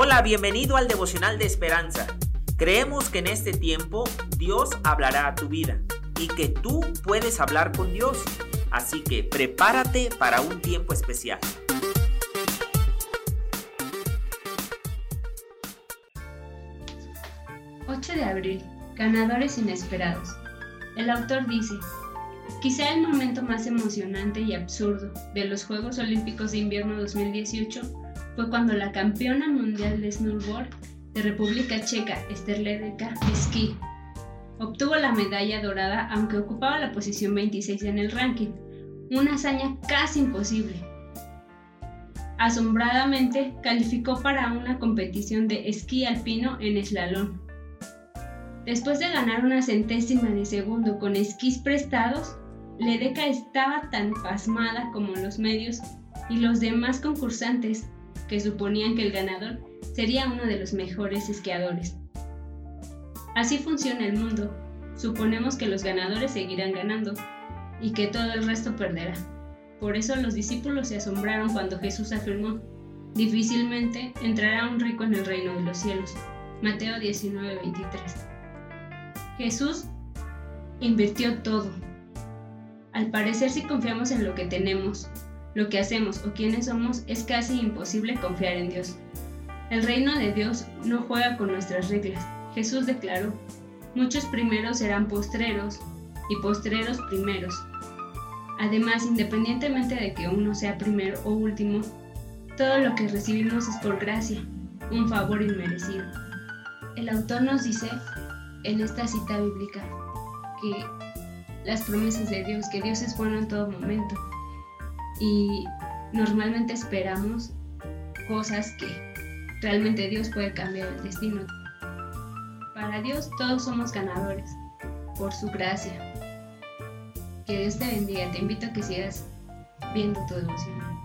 Hola, bienvenido al devocional de esperanza. Creemos que en este tiempo Dios hablará a tu vida y que tú puedes hablar con Dios. Así que prepárate para un tiempo especial. ...8 de abril... Ganadores inesperados. El autor dice, quizá el momento más emocionante y absurdo de los Juegos Olímpicos de Invierno 2018 fue cuando la campeona mundial de snowboard de República Checa, Esther Ledecka Esquí, obtuvo la medalla dorada aunque ocupaba la posición 26 en el ranking, una hazaña casi imposible. Asombradamente calificó para una competición de esquí alpino en eslalón. Después de ganar una centésima de segundo con esquís prestados, Ledeca estaba tan pasmada como los medios y los demás concursantes que suponían que el ganador sería uno de los mejores esquiadores. Así funciona el mundo. Suponemos que los ganadores seguirán ganando y que todo el resto perderá. Por eso los discípulos se asombraron cuando Jesús afirmó, difícilmente entrará un rico en el reino de los cielos. Mateo 19:23. Jesús invirtió todo. Al parecer si confiamos en lo que tenemos, lo que hacemos o quiénes somos, es casi imposible confiar en Dios. El reino de Dios no juega con nuestras reglas. Jesús declaró, muchos primeros serán postreros y postreros primeros. Además, independientemente de que uno sea primero o último, todo lo que recibimos es por gracia, un favor inmerecido. El autor nos dice en esta cita bíblica que las promesas de Dios, que Dios es bueno en todo momento, y normalmente esperamos cosas que realmente Dios puede cambiar el destino. Para Dios todos somos ganadores por su gracia. Que Dios te bendiga. Te invito a que sigas viendo tu devoción.